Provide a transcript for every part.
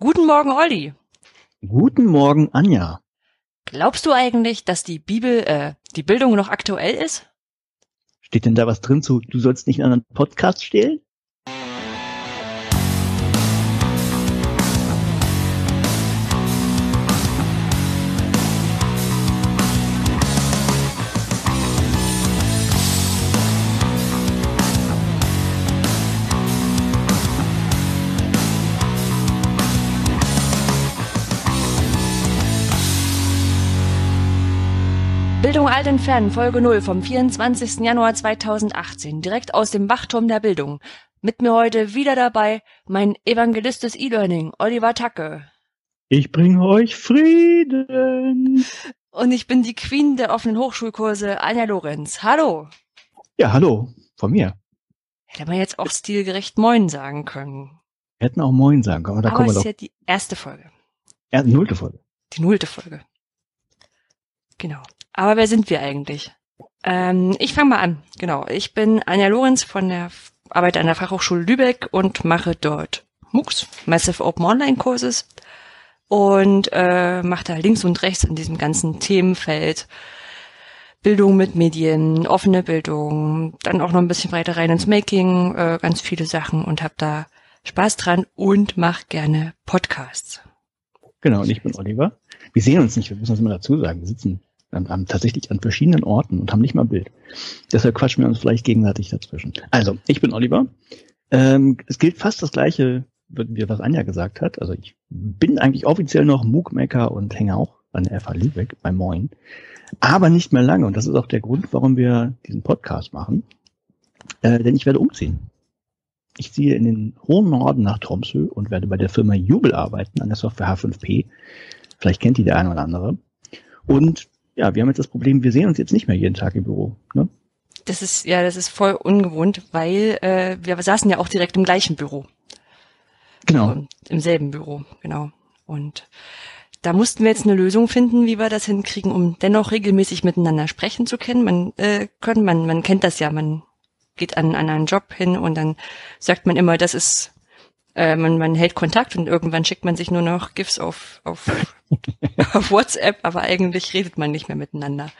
Guten Morgen, Olli. Guten Morgen, Anja. Glaubst du eigentlich, dass die Bibel, äh, die Bildung noch aktuell ist? Steht denn da was drin zu, du sollst nicht in einen Podcast stehlen? Bildung alt entfernen, Folge 0 vom 24. Januar 2018, direkt aus dem Wachturm der Bildung. Mit mir heute wieder dabei mein Evangelist des E-Learning, Oliver Tacke. Ich bringe euch Frieden. Und ich bin die Queen der offenen Hochschulkurse, Anja Lorenz. Hallo. Ja, hallo, von mir. Hätte man jetzt auch stilgerecht Moin sagen können. Wir hätten auch Moin sagen können, aber da Aber es ist ja die erste Folge. Ja, nullte Folge. Die nullte Folge. Genau. Aber wer sind wir eigentlich? Ähm, ich fange mal an. Genau. Ich bin Anja Lorenz von der arbeite an der Fachhochschule Lübeck und mache dort MOOCs, Massive Open Online Courses und äh, mache da links und rechts in diesem ganzen Themenfeld Bildung mit Medien, offene Bildung, dann auch noch ein bisschen weiter rein ins Making, äh, ganz viele Sachen und habe da Spaß dran und mache gerne Podcasts. Genau, und ich bin Oliver. Wir sehen uns nicht, wir müssen das immer dazu sagen. Wir sitzen an, an, tatsächlich an verschiedenen Orten und haben nicht mal Bild. Deshalb quatschen wir uns vielleicht gegenseitig dazwischen. Also, ich bin Oliver. Ähm, es gilt fast das Gleiche, wie was Anja gesagt hat. Also ich bin eigentlich offiziell noch MOOC-Maker und hänge auch an der FH Lübeck bei Moin. Aber nicht mehr lange. Und das ist auch der Grund, warum wir diesen Podcast machen. Äh, denn ich werde umziehen. Ich ziehe in den hohen Norden nach Tromsø und werde bei der Firma Jubel arbeiten, an der Software H5P. Vielleicht kennt die der eine oder andere. Und ja, wir haben jetzt das Problem, wir sehen uns jetzt nicht mehr jeden Tag im Büro. Ne? Das ist ja, das ist voll ungewohnt, weil äh, wir saßen ja auch direkt im gleichen Büro. Genau. Und Im selben Büro, genau. Und da mussten wir jetzt eine Lösung finden, wie wir das hinkriegen, um dennoch regelmäßig miteinander sprechen zu können. Man äh, können, man, man kennt das ja, man geht an, an einen Job hin und dann sagt man immer, das ist, äh, man, man hält Kontakt und irgendwann schickt man sich nur noch GIFs auf, auf, auf WhatsApp, aber eigentlich redet man nicht mehr miteinander.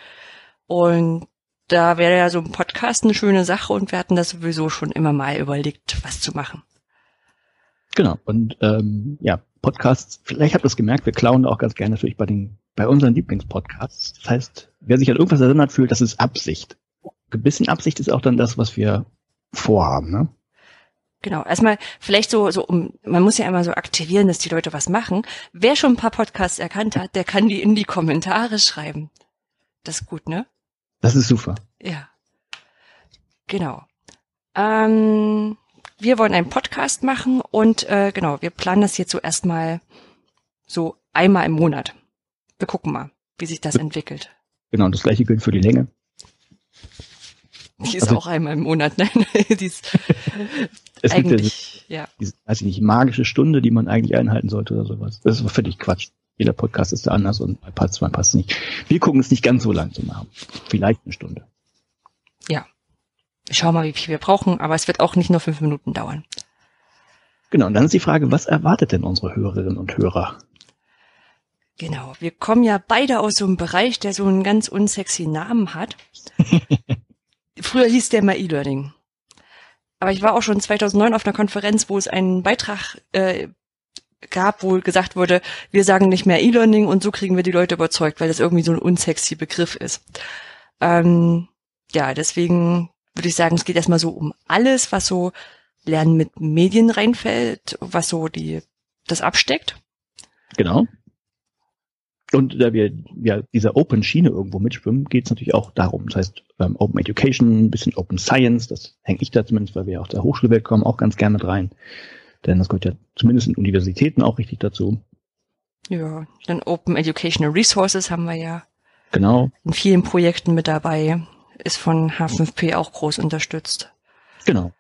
Und da wäre ja so ein Podcast eine schöne Sache und wir hatten das sowieso schon immer mal überlegt, was zu machen. Genau. Und ähm, ja, Podcasts, vielleicht habt ihr es gemerkt, wir klauen auch ganz gerne natürlich bei den, bei unseren Lieblingspodcasts. Das heißt, wer sich an irgendwas erinnert fühlt, das ist Absicht. Ein bisschen Absicht ist auch dann das, was wir vorhaben, ne? Genau, erstmal vielleicht so, so um, man muss ja immer so aktivieren, dass die Leute was machen. Wer schon ein paar Podcasts erkannt hat, der kann die in die Kommentare schreiben. Das ist gut, ne? Das ist super. Ja. Genau. Ähm, wir wollen einen Podcast machen und äh, genau, wir planen das jetzt so erstmal so einmal im Monat. Wir gucken mal, wie sich das entwickelt. Genau, und das gleiche gilt für die Länge. Die ist Also- auch einmal im Monat, nein, die ist Es gibt ja eigentlich, ja. diese, weiß ich nicht, magische Stunde, die man eigentlich einhalten sollte oder sowas. Das ist völlig Quatsch. Jeder Podcast ist da anders und bei passt, bei passt nicht. Wir gucken es nicht ganz so lang zu machen. Vielleicht eine Stunde. Ich schau mal, wie viel wir brauchen, aber es wird auch nicht nur fünf Minuten dauern. Genau, und dann ist die Frage, was erwartet denn unsere Hörerinnen und Hörer? Genau, wir kommen ja beide aus so einem Bereich, der so einen ganz unsexy Namen hat. Früher hieß der mal E-Learning. Aber ich war auch schon 2009 auf einer Konferenz, wo es einen Beitrag äh, gab, wo gesagt wurde, wir sagen nicht mehr E-Learning und so kriegen wir die Leute überzeugt, weil das irgendwie so ein unsexy Begriff ist. Ähm, ja, deswegen würde ich sagen, es geht erstmal so um alles, was so Lernen mit Medien reinfällt, was so die das absteckt. Genau. Und da wir ja dieser Open Schiene irgendwo mitschwimmen, geht es natürlich auch darum. Das heißt, ähm, Open Education, ein bisschen Open Science, das hänge ich da zumindest, weil wir aus der Hochschulwelt kommen, auch ganz gerne mit rein. Denn das gehört ja zumindest in Universitäten auch richtig dazu. Ja, dann Open Educational Resources haben wir ja Genau, in vielen Projekten mit dabei. Ist von H5P auch groß unterstützt. genau,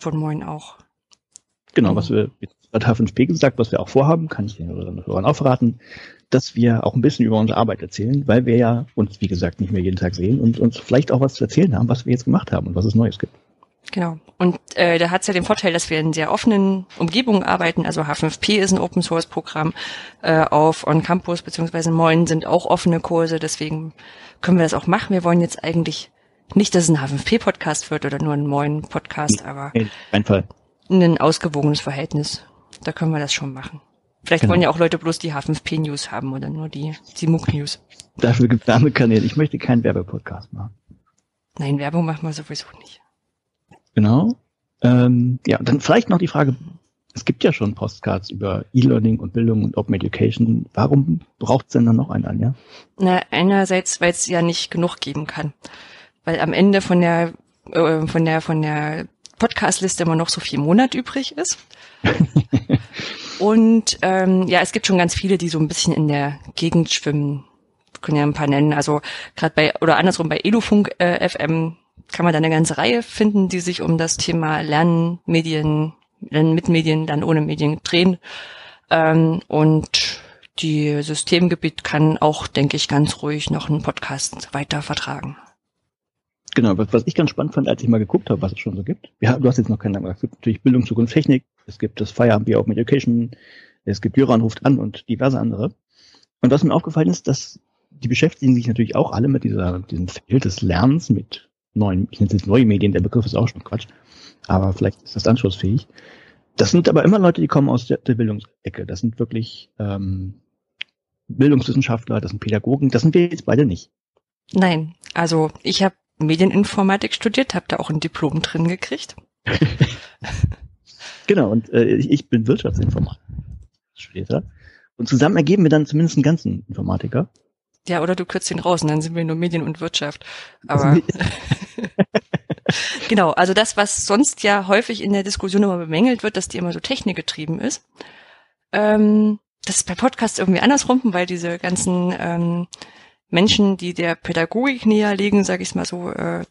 Von Moin auch. genau, Mhm. was wir jetzt hat H5P gesagt, was wir auch vorhaben, kann ich den Hörern auch verraten, dass wir auch ein bisschen über unsere Arbeit erzählen, weil wir ja uns, wie gesagt, nicht mehr jeden Tag sehen und uns vielleicht auch was zu erzählen haben, was wir jetzt gemacht haben und was es Neues gibt. Genau. Und äh, da hat es ja den Vorteil, dass wir in sehr offenen Umgebungen arbeiten. Also H5P ist ein Open Source Programm. Äh, auf On Campus beziehungsweise Moin sind auch offene Kurse. Deswegen können wir das auch machen. Wir wollen jetzt eigentlich nicht, dass es ein H5P Podcast wird oder nur ein Moin Podcast, aber Ein Fall. ein ausgewogenes Verhältnis. Da können wir das schon machen. Vielleicht Genau. wollen ja auch Leute bloß die H5P News haben oder nur die, die MOOC News. Dafür gibt es andere Kanäle. Ich möchte keinen Werbepodcast machen. Nein, Werbung machen wir sowieso nicht. Genau. Ähm, ja, dann vielleicht noch die Frage, es gibt ja schon Postcards über E-Learning und Bildung und Open Education. Warum braucht es denn dann noch einen, Anja? Na, einerseits, weil es ja nicht genug geben kann. Weil am Ende von der, äh, von der, von der Podcast-Liste immer noch so viel Monat übrig ist. Und ähm, ja, es gibt schon ganz viele, die so ein bisschen in der Gegend schwimmen. Wir können ja ein paar nennen. Also gerade bei, oder andersrum bei Elufunk äh, FM kann man da eine ganze Reihe finden, die sich um das Thema Lernen, Medien, Lernen mit Medien, Lernen ohne Medien drehen. Ähm, und die Systemgebiet kann auch, denke ich, ganz ruhig noch einen Podcast weiter vertragen. Genau, was, was ich ganz spannend fand, als ich mal geguckt habe, was es schon so gibt. Ja, du hast jetzt noch keinen Namen, es gibt natürlich Bildung, Zukunft, Technik, es gibt das Feierabend Open Education, es gibt Jöran ruft an und diverse andere. Und was mir aufgefallen ist, dass die beschäftigen sich natürlich auch alle mit dieser, diesem Feld des Lernens, mit neuen, ich nenne es jetzt neue Medien, der Begriff ist auch schon Quatsch, aber vielleicht ist das anschlussfähig. Das sind aber immer Leute, die kommen aus der, der Bildungsecke. Das sind wirklich ähm, Bildungswissenschaftler, das sind Pädagogen, das sind wir jetzt beide nicht. Nein, also ich habe Medieninformatik studiert, habe da auch ein Diplom drin gekriegt. Genau, und äh, ich, bin Wirtschaftsinformatiker. Studierter. Und zusammen ergeben wir dann zumindest einen ganzen Informatiker. Ja, oder du kürzt ihn raus und dann sind wir nur Medien und Wirtschaft. Aber Also, genau, also das, was sonst ja häufig in der Diskussion immer bemängelt wird, dass die immer so technikgetrieben ist, ähm, das ist bei Podcasts irgendwie andersrum, weil diese ganzen ähm, Menschen, die der Pädagogik näher legen, sage ich mal so, äh,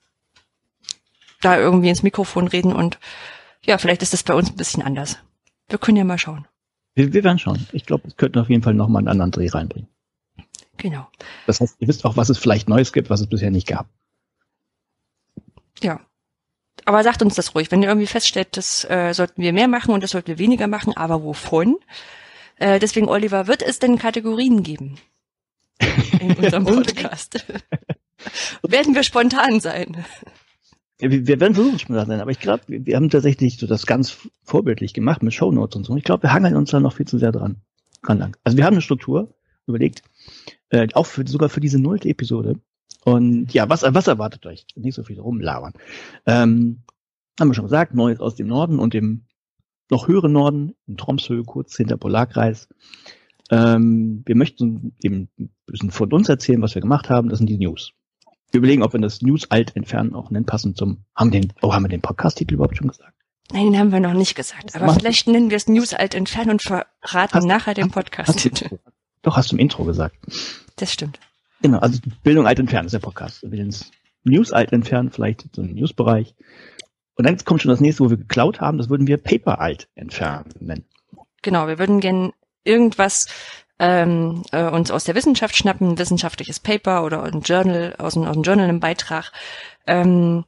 da irgendwie ins Mikrofon reden und ja, vielleicht ist das bei uns ein bisschen anders. Wir können ja mal schauen. wir, wir werden schauen. Ich glaube, es könnten auf jeden Fall nochmal einen anderen Dreh reinbringen. Genau. Das heißt, ihr wisst auch, was es vielleicht Neues gibt, was es bisher nicht gab. Ja. Aber sagt uns das ruhig, wenn ihr irgendwie feststellt, das äh, sollten wir mehr machen und das sollten wir weniger machen, aber wovon? Äh, deswegen, Oliver, wird es denn Kategorien geben in unserem Podcast? Werden wir spontan sein? Ja, Wir, wir werden versuchen, spontan sein, aber ich glaube, wir, wir haben tatsächlich so das ganz vorbildlich gemacht mit Shownotes und so. Ich glaube, wir hangeln uns da noch viel zu sehr dran. dran lang. Also wir haben eine Struktur überlegt, äh, auch für, sogar für diese nullte Episode. Und ja, was, was erwartet euch? Nicht so viel rumlabern. Ähm, haben wir schon gesagt, Neues aus dem Norden und dem noch höheren Norden, in Tromsø, kurz hinter Polarkreis. Ähm, wir möchten eben ein bisschen von uns erzählen, was wir gemacht haben. Das sind die News. Wir überlegen, ob wir das News alt entfernen auch nennen, passend zum, haben den, oh, haben wir den Podcast-Titel überhaupt schon gesagt? Nein, den haben wir noch nicht gesagt. Aber vielleicht nennen wir es News alt entfernen und verraten Hast- nachher den Hast du, Podcast. doch, hast du im Intro gesagt. Das stimmt. Genau, also Bildung alt entfernen ist der Podcast. Wir werden das News alt entfernen, vielleicht so einen Newsbereich. Und dann kommt schon das nächste, wo wir geklaut haben, das würden wir Paper alt entfernen nennen. Genau, wir würden gern irgendwas ähm, äh, uns aus der Wissenschaft schnappen, ein wissenschaftliches Paper oder ein Journal, aus dem, aus dem Journal einen Beitrag, ähm,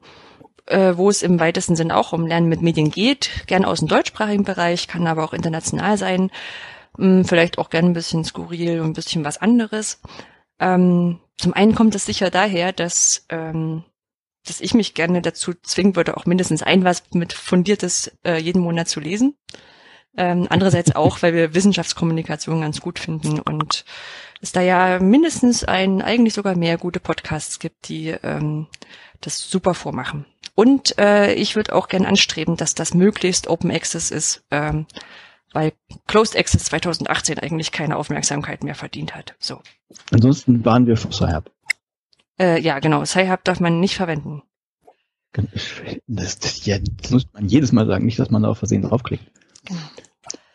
äh, wo es im weitesten Sinn auch um Lernen mit Medien geht, gern aus dem deutschsprachigen Bereich, kann aber auch international sein, ähm, vielleicht auch gern ein bisschen skurril und ein bisschen was anderes. Ähm, zum einen kommt es sicher daher, dass ähm, dass ich mich gerne dazu zwingen würde, auch mindestens ein was mit fundiertes äh, jeden Monat zu lesen. Ähm, andererseits auch, weil wir Wissenschaftskommunikation ganz gut finden und es da ja mindestens ein, eigentlich sogar mehr gute Podcasts gibt, die ähm, das super vormachen. Und äh, ich würde auch gern anstreben, dass das möglichst Open Access ist, ähm, weil Closed Access 2018 eigentlich keine Aufmerksamkeit mehr verdient hat. So. Ansonsten waren wir Sci-Hub. Äh, ja, genau. Sci-Hub darf man nicht verwenden. Das, das, ja, das muss man jedes Mal sagen, nicht, dass man da auf Versehen draufklickt.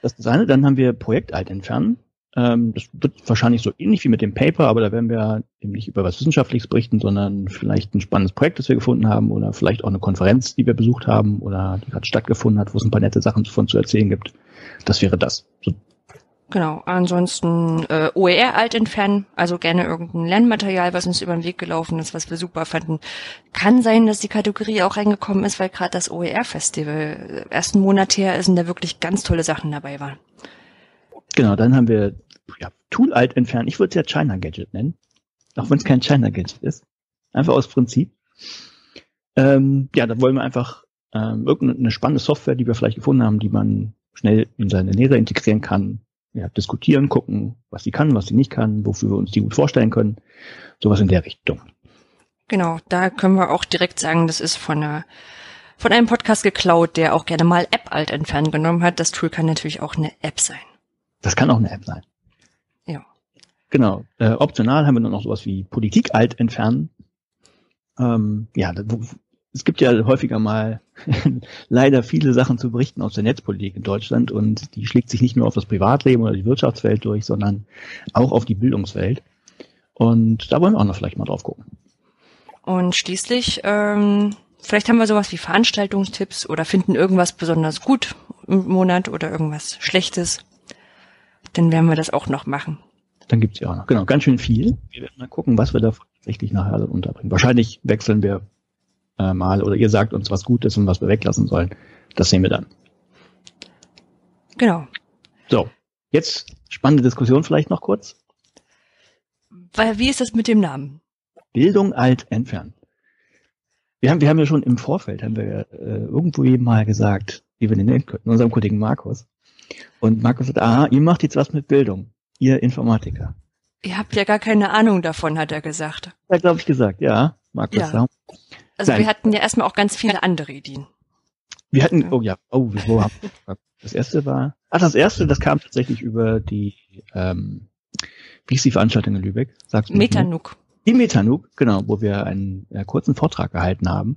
Das ist das eine, dann haben wir Projekt alt entfernen. Ähm, das wird wahrscheinlich so ähnlich wie mit dem Paper, aber da werden wir eben nicht über was Wissenschaftliches berichten, sondern vielleicht ein spannendes Projekt, das wir gefunden haben oder vielleicht auch eine Konferenz, die wir besucht haben oder die gerade stattgefunden hat, wo es ein paar nette Sachen von zu erzählen gibt. Das wäre das. So Genau, ansonsten äh, OER alt entfernen, also gerne irgendein Lernmaterial, was uns über den Weg gelaufen ist, was wir super fanden. Kann sein, dass die Kategorie auch reingekommen ist, weil gerade das OER-Festival äh, ersten Monat her ist und da wirklich ganz tolle Sachen dabei waren. Genau, dann haben wir ja, Tool alt entfernen. Ich würde es ja China Gadget nennen, auch wenn es kein China Gadget ist. Einfach aus Prinzip. Ähm, ja, da wollen wir einfach ähm, irgendeine spannende Software, die wir vielleicht gefunden haben, die man schnell in seine Lehre integrieren kann, ja, diskutieren, gucken, was sie kann, was sie nicht kann, wofür wir uns die gut vorstellen können. Sowas in der Richtung. Genau, da können wir auch direkt sagen, das ist von einer von einem Podcast geklaut, der auch gerne mal App alt entfernen genommen hat. Das Tool kann natürlich auch eine App sein. Das kann auch eine App sein. Ja. Genau. Äh, optional haben wir dann noch sowas wie Politik alt entfernen. Ähm, ja, es gibt ja häufiger mal leider viele Sachen zu berichten aus der Netzpolitik in Deutschland und die schlägt sich nicht nur auf das Privatleben oder die Wirtschaftswelt durch, sondern auch auf die Bildungswelt. Und da wollen wir auch noch vielleicht mal drauf gucken. Und schließlich, ähm, vielleicht haben wir sowas wie Veranstaltungstipps oder finden irgendwas besonders gut im Monat oder irgendwas Schlechtes. Dann werden wir das auch noch machen. Dann gibt's ja auch noch, genau, ganz schön viel. Wir werden mal gucken, was wir da tatsächlich nachher unterbringen. Wahrscheinlich wechseln wir äh, mal oder ihr sagt uns, was gut ist und was wir weglassen sollen. Das sehen wir dann. Genau. So, jetzt spannende Diskussion vielleicht noch kurz. Weil, wie ist das mit dem Namen? Bildung alt entfernen. Wir haben, wir haben ja schon im Vorfeld, haben wir äh, irgendwo eben mal gesagt, wie wir den nennen könnten, unserem Kollegen Markus. Und Markus sagt, aha, ihr macht jetzt was mit Bildung, ihr Informatiker. Ihr habt ja gar keine Ahnung davon, hat er gesagt. Hat, glaube ich, gesagt, ja, Markus. Ja. Also Nein. wir hatten ja erstmal auch ganz viele andere Ideen. Wir hatten, oh ja, oh, wo haben Das erste war, ah, das erste, das kam tatsächlich über die, ähm, wie ist die Veranstaltung in Lübeck? Sagst du Metanuk. Die Metanuk, genau, wo wir einen äh, kurzen Vortrag gehalten haben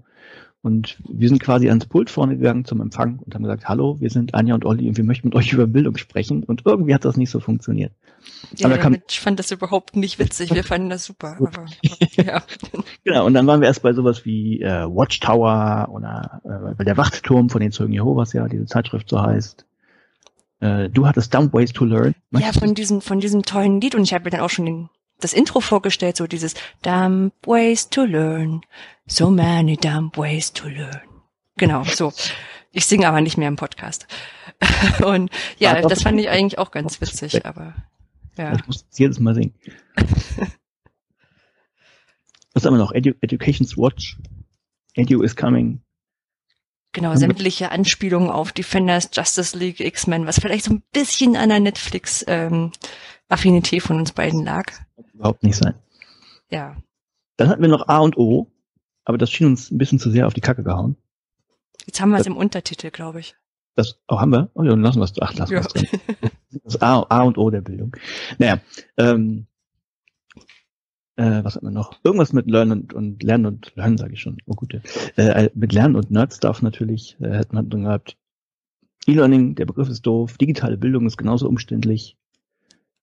und wir sind quasi ans Pult vorne gegangen zum Empfang und haben gesagt, hallo, wir sind Anja und Olli und wir möchten mit euch über Bildung sprechen. Und irgendwie hat das nicht so funktioniert. Ja, aber kam, ich fand das überhaupt nicht witzig. Wir fanden das super. Aber, ja. genau, und dann waren wir erst bei sowas wie äh, Watchtower oder äh, bei der Wachtturm von den Zeugen Jehovas, ja, diese Zeitschrift so heißt. Äh, du hattest Dumb Ways to Learn. ja, von diesem, von diesem tollen Lied und ich habe mir dann auch schon den das Intro vorgestellt, so dieses Dumb ways to learn, so many dumb ways to learn. Genau, so. Ich singe aber nicht mehr im Podcast. Und ja, das fand ich eigentlich auch ganz witzig, aber ja. Ich muss jedes Mal singen. Was haben wir noch? Edu Education's Watch. Edu is coming. Genau, sämtliche Anspielungen auf Defenders, Justice League, X-Men, was vielleicht so ein bisschen an der Netflix ähm, von uns beiden lag. Überhaupt nicht sein. Ja. Dann hatten wir noch A und O, aber das schien uns ein bisschen zu sehr auf die Kacke gehauen. Jetzt haben wir es im Untertitel, glaube ich. Das, oh, haben wir? Oh, ja, lassen wir es, ach, lassen wir es drin. Das A, A und O der Bildung. Naja, ähm, äh, was hat man noch? Irgendwas mit Lernen und, und Lernen und Lernen, sage ich schon. Oh gut. Äh, mit Lernen und Nerd-Stuff natürlich äh, hätte man drin gehabt. E-Learning, der Begriff ist doof. Digitale Bildung ist genauso umständlich.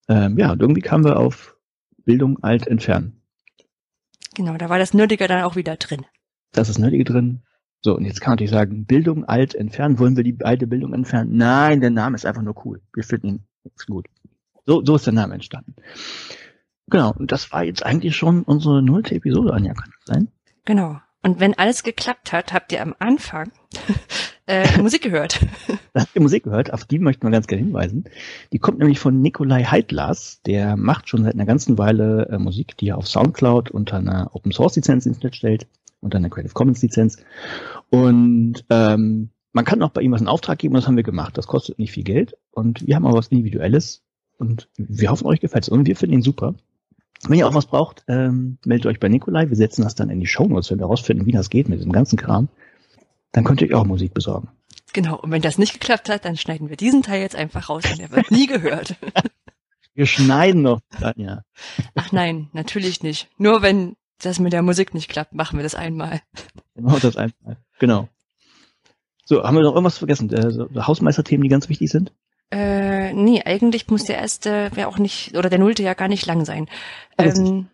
Ähm, ja, und irgendwie kamen wir auf Bildung alt entfernen. Genau, da war das Nerdige dann auch wieder drin. Das ist Nerdige drin. So, und jetzt kann man natürlich sagen, Bildung alt entfernen. Wollen wir die alte Bildung entfernen? Nein, der Name ist einfach nur cool. Wir finden ihn gut. So, so ist der Name entstanden. Genau, und das war jetzt eigentlich schon unsere nullte Episode, Anja, kann das sein? Genau. Und wenn alles geklappt hat, habt ihr am Anfang äh, Musik gehört. da habt ihr Musik gehört, auf die möchten wir ganz gerne hinweisen. Die kommt nämlich von Nikolai Heidlas, der macht schon seit einer ganzen Weile äh, Musik, die er auf Soundcloud unter einer Open Source Lizenz ins Netz stellt, unter einer Creative Commons Lizenz. Und ähm, man kann auch bei ihm was in Auftrag geben, das haben wir gemacht. Das kostet nicht viel Geld und wir haben auch was Individuelles und wir hoffen, euch gefällt es und wir finden ihn super. Wenn ihr auch was braucht, ähm, meldet euch bei Nikolai. Wir setzen das dann in die Show Notes, wenn wir herausfinden, wie das geht mit diesem ganzen Kram. Dann könnt ihr euch auch Musik besorgen. Genau. Und wenn das nicht geklappt hat, dann schneiden wir diesen Teil jetzt einfach raus und der wird nie gehört. wir schneiden noch, ja. Ach nein, natürlich nicht. Nur wenn das mit der Musik nicht klappt, machen wir das einmal. Genau, das einmal. Genau. So, haben wir noch irgendwas vergessen? Äh, so Hausmeisterthemen, die ganz wichtig sind? Äh, nee, eigentlich muss der erste, wäre auch nicht, oder der nullte ja gar nicht lang sein. Ähm,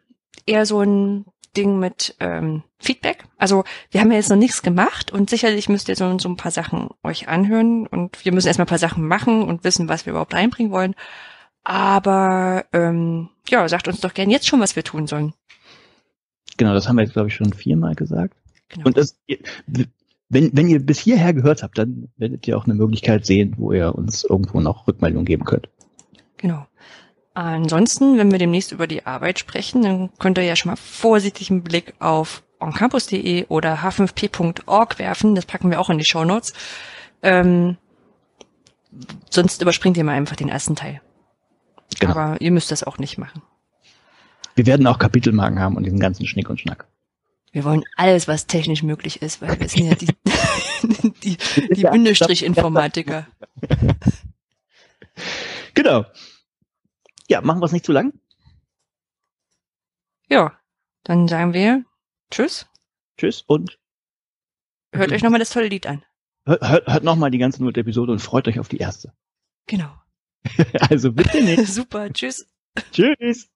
eher so ein Ding mit ähm, Feedback. Also wir haben ja jetzt noch nichts gemacht und sicherlich müsst ihr so, so ein paar Sachen euch anhören und wir müssen erstmal ein paar Sachen machen und wissen, was wir überhaupt einbringen wollen. Aber ähm, ja, sagt uns doch gern jetzt schon, was wir tun sollen. Genau, das haben wir jetzt, glaube ich, schon viermal gesagt. Genau. Und das, wenn, wenn ihr bis hierher gehört habt, dann werdet ihr auch eine Möglichkeit sehen, wo ihr uns irgendwo noch Rückmeldung geben könnt. Genau. Ansonsten, wenn wir demnächst über die Arbeit sprechen, dann könnt ihr ja schon mal vorsichtig einen Blick auf oncampus.de oder h5p.org werfen. Das packen wir auch in die Show Notes. Ähm, sonst überspringt ihr mal einfach den ersten Teil. Genau. Aber ihr müsst das auch nicht machen. Wir werden auch Kapitelmarken haben und diesen ganzen Schnick und Schnack. Wir wollen alles, was technisch möglich ist, weil wir sind ja die, die, die Bindestrich-Informatiker. Genau. Ja, machen wir es nicht zu lang. Ja, dann sagen wir Tschüss. Tschüss und Hört euch nochmal das tolle Lied an. hört, hört, hört nochmal die ganze Null Episode und freut euch auf die erste. Genau. Also bitte nicht. Super, tschüss. Tschüss.